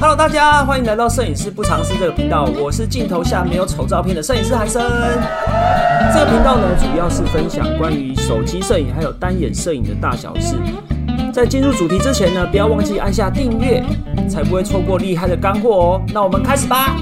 Hello，大家欢迎来到摄影师不尝试这个频道，我是镜头下没有丑照片的摄影师韩生。这个频道呢，主要是分享关于手机摄影还有单眼摄影的大小事。在进入主题之前呢，不要忘记按下订阅，才不会错过厉害的干货哦。那我们开始吧。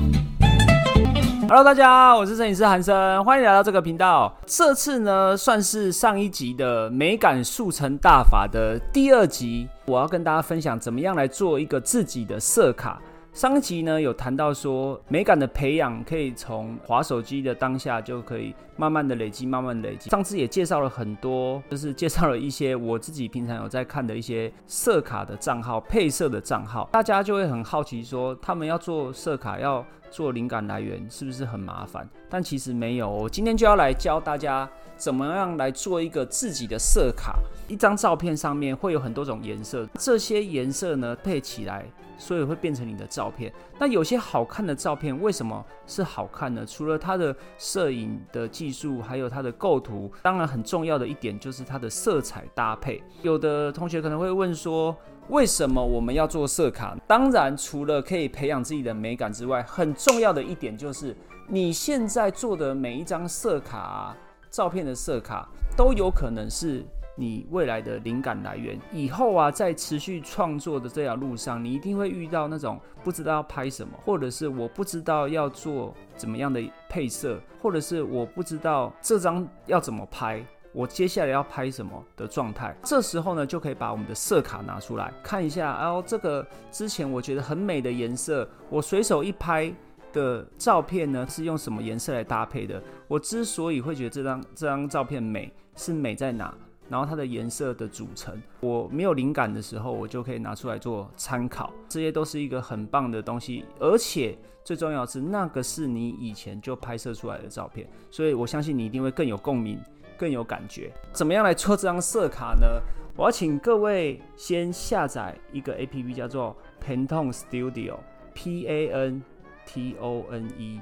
Hello，大家好，我是摄影师韩生，欢迎来到这个频道。这次呢，算是上一集的美感速成大法的第二集，我要跟大家分享怎么样来做一个自己的色卡。上一集呢有谈到说，美感的培养可以从滑手机的当下就可以慢慢的累积，慢慢累积。上次也介绍了很多，就是介绍了一些我自己平常有在看的一些色卡的账号、配色的账号，大家就会很好奇说，他们要做色卡要做灵感来源是不是很麻烦？但其实没有，我今天就要来教大家怎么样来做一个自己的色卡。一张照片上面会有很多种颜色，这些颜色呢配起来。所以会变成你的照片。那有些好看的照片为什么是好看呢？除了它的摄影的技术，还有它的构图。当然，很重要的一点就是它的色彩搭配。有的同学可能会问说，为什么我们要做色卡？当然，除了可以培养自己的美感之外，很重要的一点就是你现在做的每一张色卡照片的色卡都有可能是。你未来的灵感来源，以后啊，在持续创作的这条路上，你一定会遇到那种不知道要拍什么，或者是我不知道要做怎么样的配色，或者是我不知道这张要怎么拍，我接下来要拍什么的状态。这时候呢，就可以把我们的色卡拿出来看一下，然后这个之前我觉得很美的颜色，我随手一拍的照片呢，是用什么颜色来搭配的？我之所以会觉得这张这张照片美，是美在哪？然后它的颜色的组成，我没有灵感的时候，我就可以拿出来做参考。这些都是一个很棒的东西，而且最重要是，那个是你以前就拍摄出来的照片，所以我相信你一定会更有共鸣，更有感觉。怎么样来做这张色卡呢？我要請各位先下載一個 A P P，叫做 Pantone Studio，P A N T O N E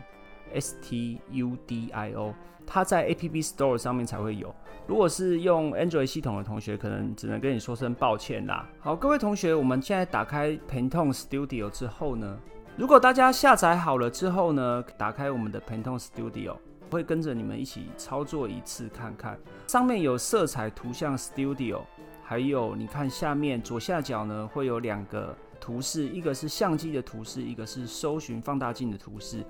S T U D I O，它在 A P P Store 上面才会有。如果是用 Android 系统的同学，可能只能跟你说声抱歉啦。好，各位同学，我们现在打开 Pantone Studio 之后呢，如果大家下载好了之后呢，打开我们的 Pantone Studio，会跟着你们一起操作一次看看。上面有色彩图像 Studio，还有你看下面左下角呢会有两个图示，一个是相机的图示，一个是搜寻放大镜的图示。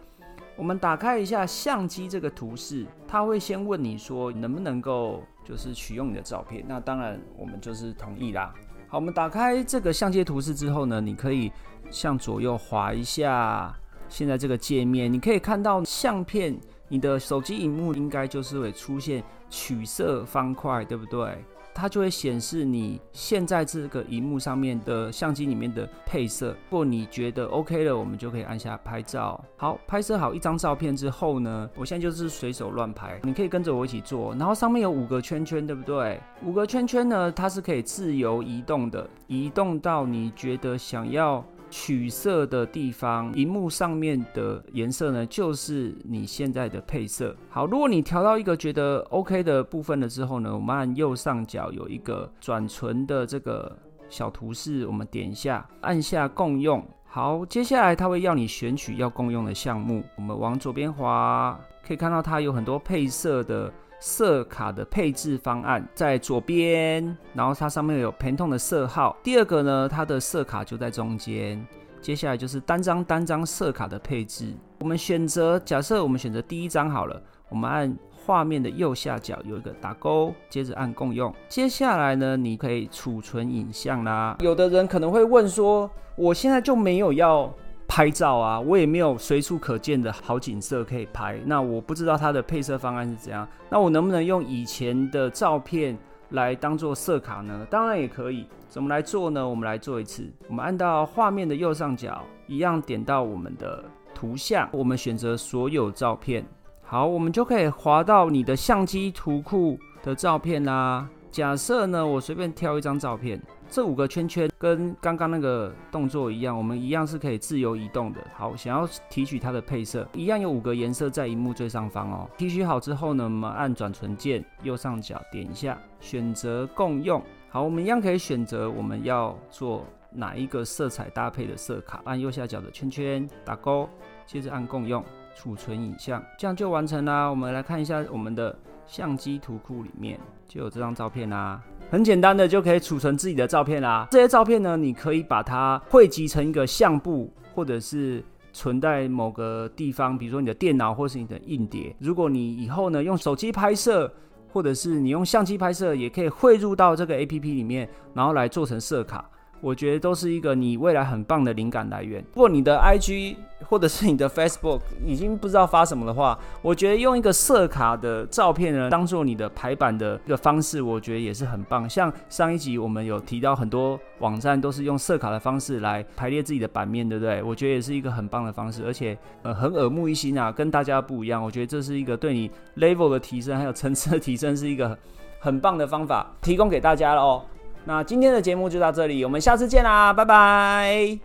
我们打开一下相机这个图示，它会先问你说能不能够就是取用你的照片。那当然我们就是同意啦。好，我们打开这个相机图示之后呢，你可以向左右滑一下，现在这个界面你可以看到相片，你的手机荧幕应该就是会出现取色方块，对不对？它就会显示你现在这个荧幕上面的相机里面的配色。如果你觉得 OK 了，我们就可以按下拍照。好，拍摄好一张照片之后呢，我现在就是随手乱拍，你可以跟着我一起做。然后上面有五个圈圈，对不对？五个圈圈呢，它是可以自由移动的，移动到你觉得想要。取色的地方，荧幕上面的颜色呢，就是你现在的配色。好，如果你调到一个觉得 OK 的部分了之后呢，我们按右上角有一个转存的这个小图示，我们点一下，按下共用。好，接下来它会要你选取要共用的项目，我们往左边滑，可以看到它有很多配色的。色卡的配置方案在左边，然后它上面有偏痛的色号。第二个呢，它的色卡就在中间。接下来就是单张单张色卡的配置。我们选择，假设我们选择第一张好了，我们按画面的右下角有一个打勾，接着按共用。接下来呢，你可以储存影像啦。有的人可能会问说，我现在就没有要。拍照啊，我也没有随处可见的好景色可以拍。那我不知道它的配色方案是怎样。那我能不能用以前的照片来当做色卡呢？当然也可以。怎么来做呢？我们来做一次。我们按到画面的右上角，一样点到我们的图像，我们选择所有照片。好，我们就可以滑到你的相机图库的照片啦。假设呢，我随便挑一张照片。这五个圈圈跟刚刚那个动作一样，我们一样是可以自由移动的。好，想要提取它的配色，一样有五个颜色在荧幕最上方哦。提取好之后呢，我们按转存键，右上角点一下，选择共用。好，我们一样可以选择我们要做哪一个色彩搭配的色卡，按右下角的圈圈打勾，接着按共用储存影像，这样就完成啦。我们来看一下我们的相机图库里面就有这张照片啦，很简单的就可以储存自己的照片啦。这些照片呢，你可以把它汇集成一个相簿，或者是存在某个地方，比如说你的电脑或是你的硬碟。如果你以后呢用手机拍摄，或者是你用相机拍摄，也可以汇入到这个 A P P 里面，然后来做成色卡。我觉得都是一个你未来很棒的灵感来源。如果你的 IG 或者是你的 Facebook 已经不知道发什么的话，我觉得用一个色卡的照片呢，当做你的排版的一个方式，我觉得也是很棒。像上一集我们有提到很多网站都是用色卡的方式来排列自己的版面，对不对？我觉得也是一个很棒的方式，而且呃很耳目一新啊，跟大家不一样。我觉得这是一个对你 level 的提升还有层次的提升是一个很棒的方法，提供给大家了哦。那今天的节目就到这里，我们下次见啦，拜拜。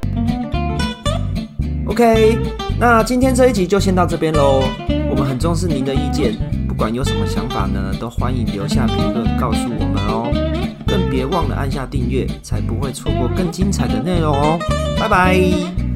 OK，那今天这一集就先到这边喽。我们很重视您的意见，不管有什么想法呢，都欢迎留下评论告诉我们哦。更别忘了按下订阅，才不会错过更精彩的内容哦。拜拜。